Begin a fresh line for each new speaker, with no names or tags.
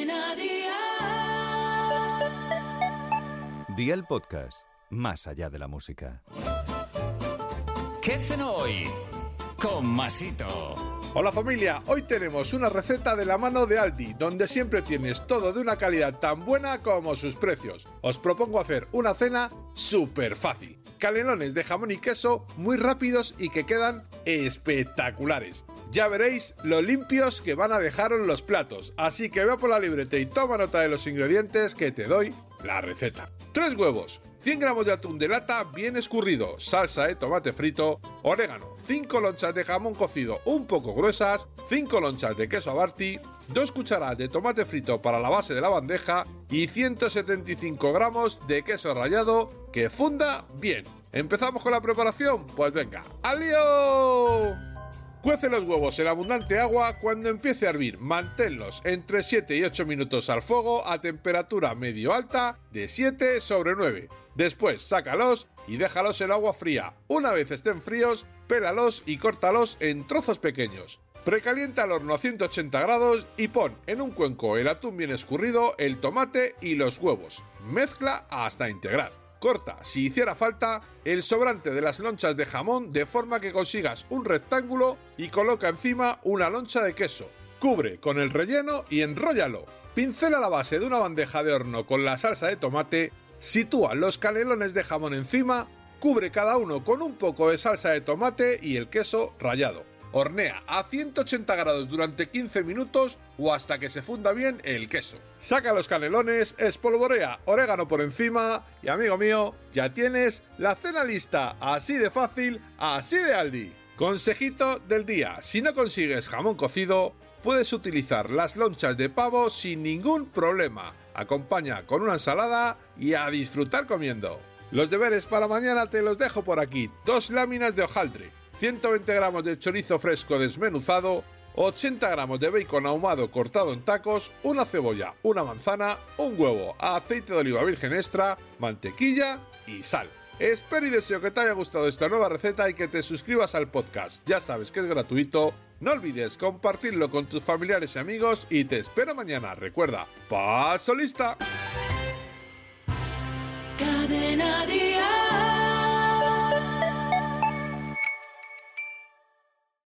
Cadena Dial.
Día el podcast, más allá de la música.
¿Qué hacen hoy? Con Masito.
Hola familia, hoy tenemos una receta de la mano de Aldi, donde siempre tienes todo de una calidad tan buena como sus precios. Os propongo hacer una cena súper fácil. Canelones de jamón y queso muy rápidos y que quedan espectaculares. Ya veréis lo limpios que van a dejaros los platos, así que ve por la libreta y toma nota de los ingredientes que te doy la receta. 3 huevos, 100 gramos de atún de lata bien escurrido, salsa de tomate frito, orégano, 5 lonchas de jamón cocido un poco gruesas, 5 lonchas de queso abarti, 2 cucharadas de tomate frito para la base de la bandeja y 175 gramos de queso rallado que funda bien. ¿Empezamos con la preparación? Pues venga, ¡al lío! Cuece los huevos en abundante agua, cuando empiece a hervir manténlos entre 7 y 8 minutos al fuego a temperatura medio alta de 7 sobre 9. Después sácalos y déjalos en agua fría. Una vez estén fríos, pélalos y córtalos en trozos pequeños. Precalienta el horno a 180 grados y pon en un cuenco el atún bien escurrido, el tomate y los huevos. Mezcla hasta integrar. Corta, si hiciera falta, el sobrante de las lonchas de jamón de forma que consigas un rectángulo y coloca encima una loncha de queso. Cubre con el relleno y enróllalo. Pincela la base de una bandeja de horno con la salsa de tomate, sitúa los canelones de jamón encima, cubre cada uno con un poco de salsa de tomate y el queso rallado. Hornea a 180 grados durante 15 minutos o hasta que se funda bien el queso. Saca los canelones, espolvorea orégano por encima y amigo mío, ya tienes la cena lista. Así de fácil, así de Aldi. Consejito del día, si no consigues jamón cocido, puedes utilizar las lonchas de pavo sin ningún problema. Acompaña con una ensalada y a disfrutar comiendo. Los deberes para mañana te los dejo por aquí. Dos láminas de hojaldre 120 gramos de chorizo fresco desmenuzado, 80 gramos de bacon ahumado cortado en tacos, una cebolla, una manzana, un huevo, aceite de oliva virgen extra, mantequilla y sal. Espero y deseo que te haya gustado esta nueva receta y que te suscribas al podcast. Ya sabes que es gratuito. No olvides compartirlo con tus familiares y amigos y te espero mañana. Recuerda, paso lista.
Cadena.